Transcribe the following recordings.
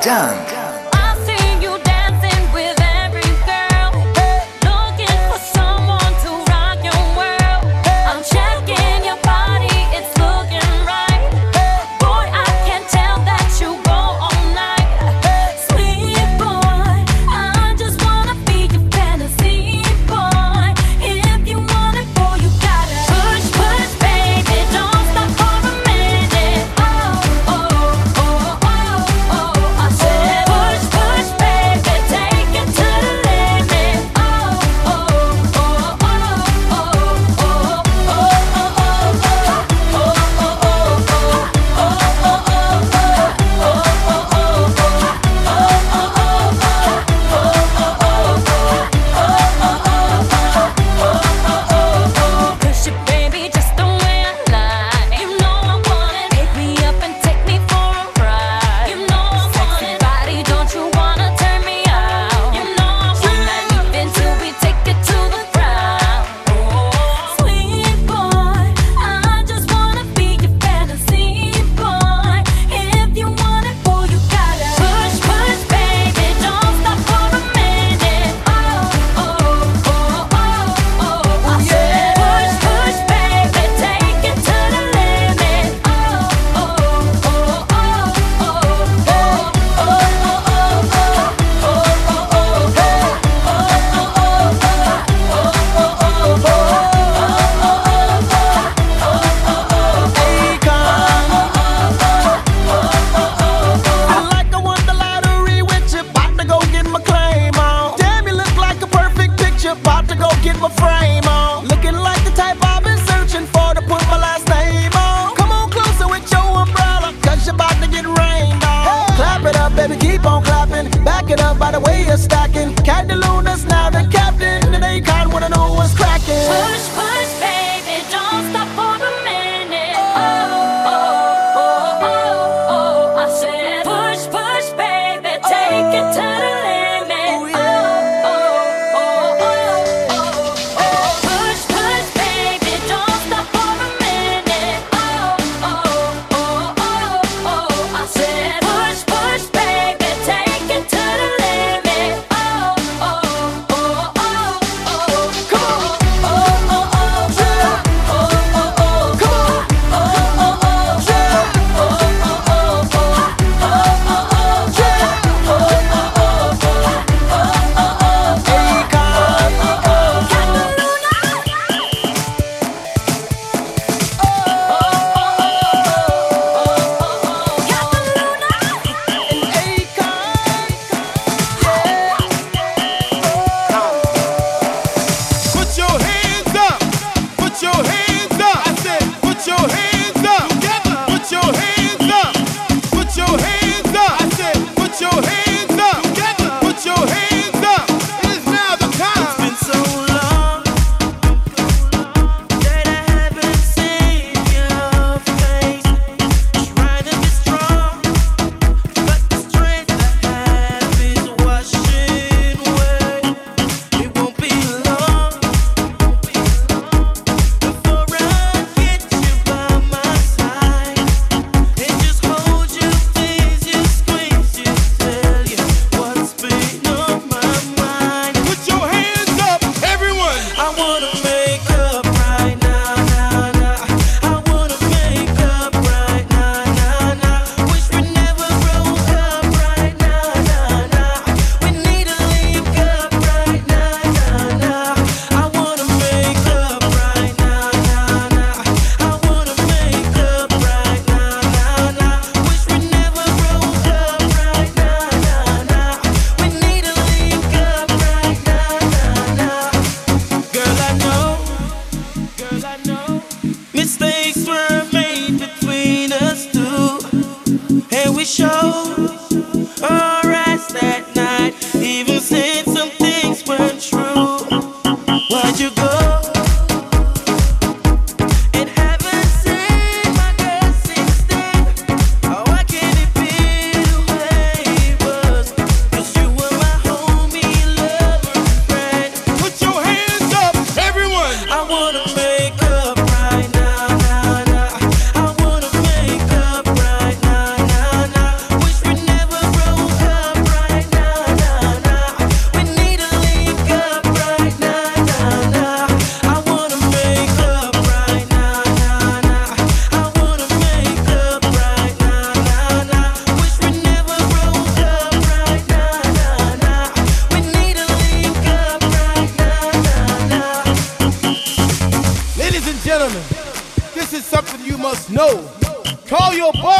done. Paul.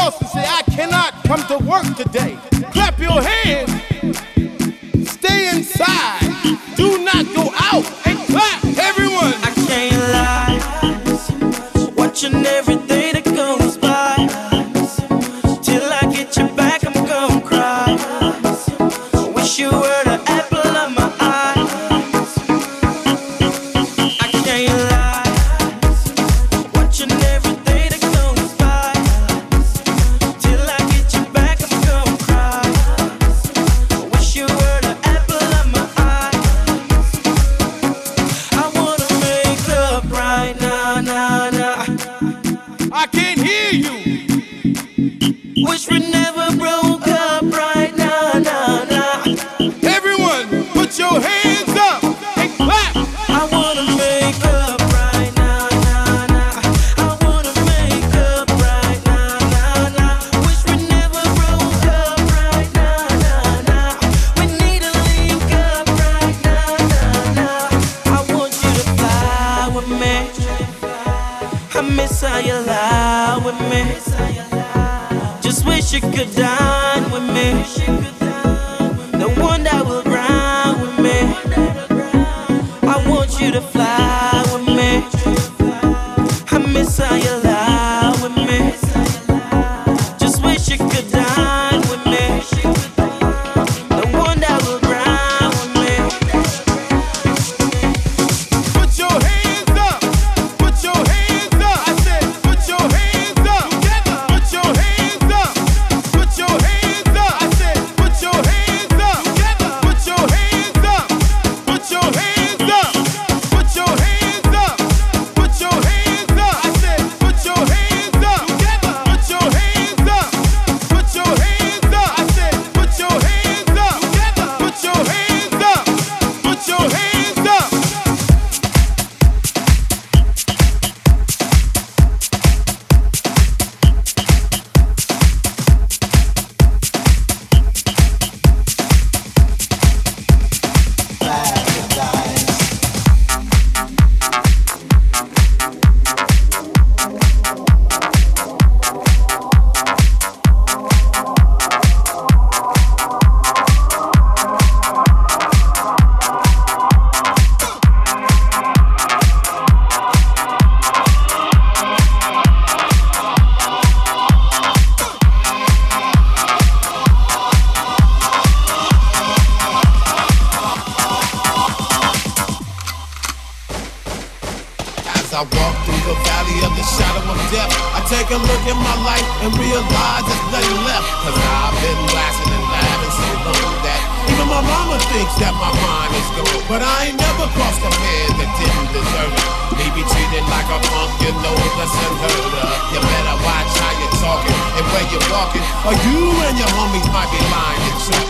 in the shadow of death. I take a look at my life and realize there's nothing left. Cause I've been laughing and laughing so long that even my mama thinks that my mind is gone. But I ain't never crossed a man that didn't deserve it. Me be treated like a punk, you know that's unheard of. You better watch how you're talking and where you're walking, or you and your homies might be lying and you.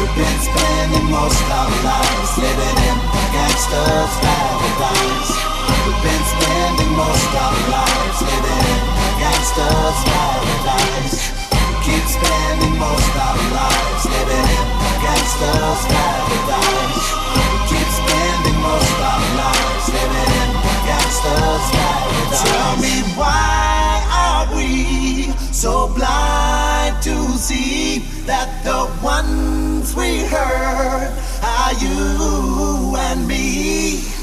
We've been spending most our lives living in gangster's paradise. We've been spending most of our lives living gangsters' paradise. Keep spending most of our lives living gangsters' paradise. Keep spending most of our lives living gangsters' paradise. Tell me why are we so blind to see that the ones we hurt are you and me?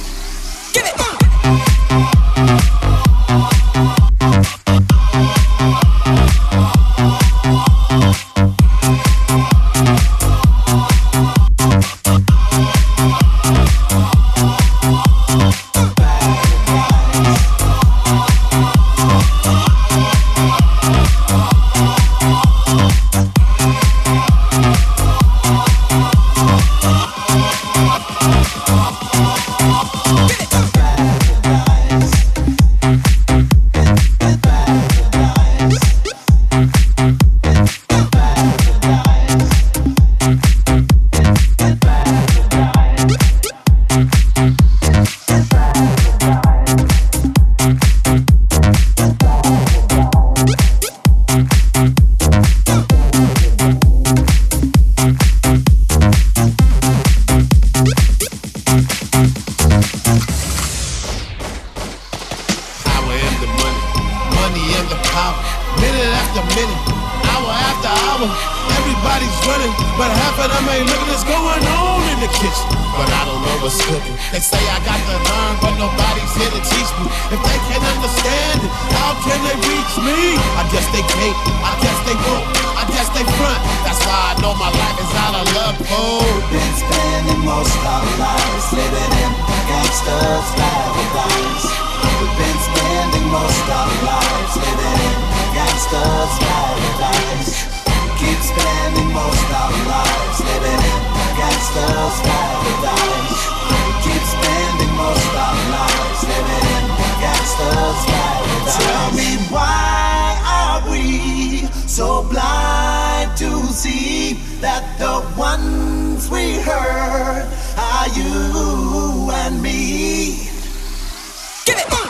Thank I don't know what's cooking. They say I got to learn, but nobody's here to teach me. If they can't understand it, how can they reach me? I guess they can't, I guess they won't, I guess they front. That's why I know my life is out of love code. Been spending most of our lives living in gangsters' paradise. We've been spending most of our lives living in gangsters' paradise. We keep spending most our lives living in paradise. Keep spending most our lives living paradise. Tell me why are we so blind to see that the ones we hurt are you and me? Paradise.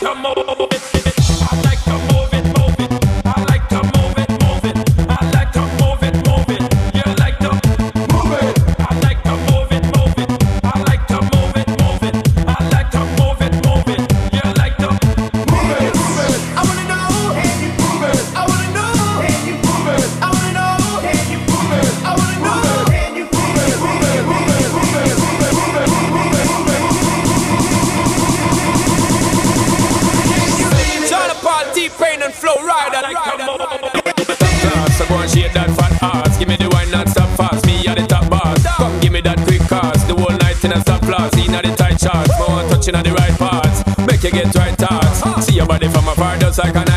Come on. just like an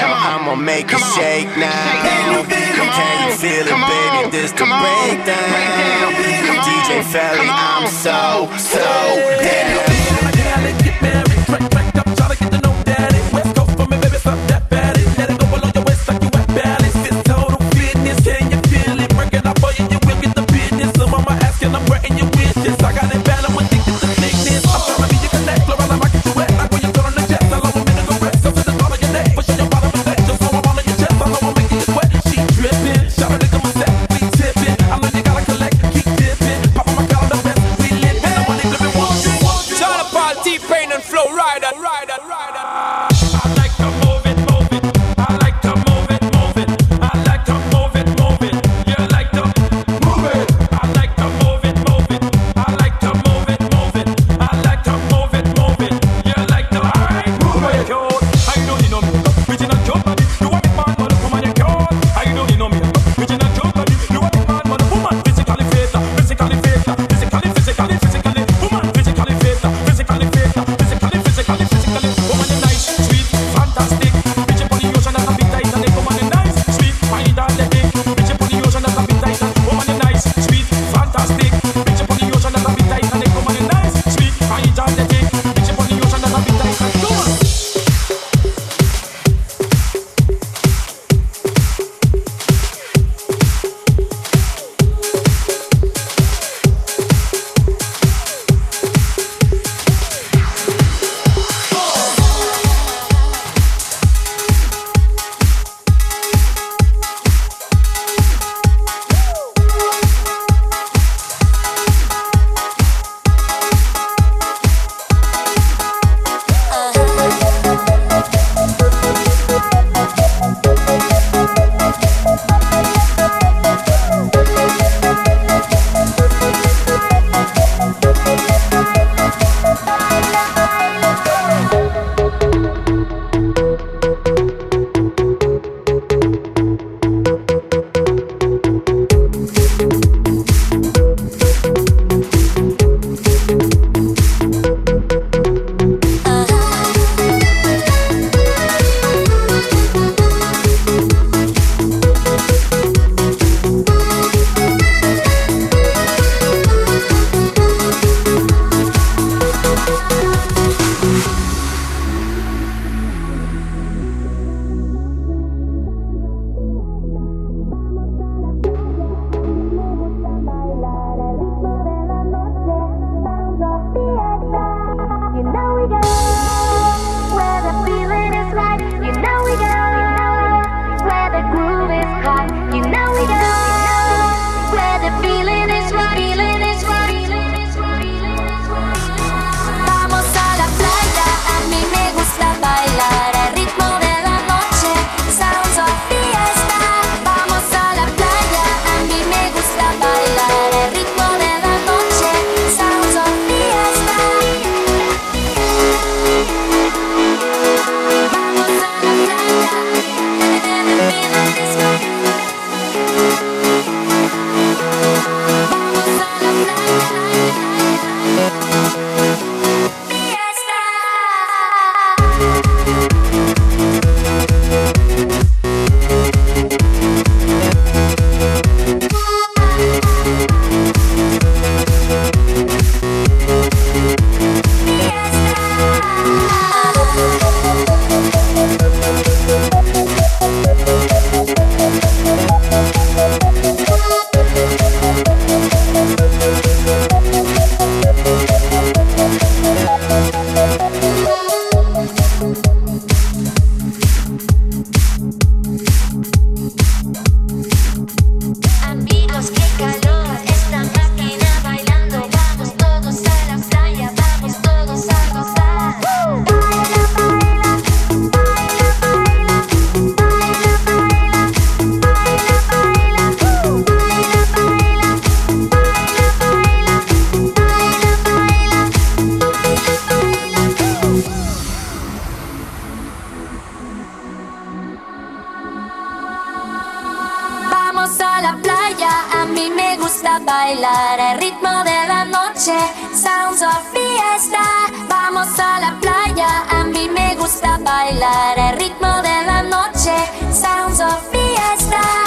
down. I'ma make it shake now. Can you feel it, baby? This the breakdown. DJ Felly, I'm so, so down. star.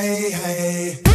hey, hey.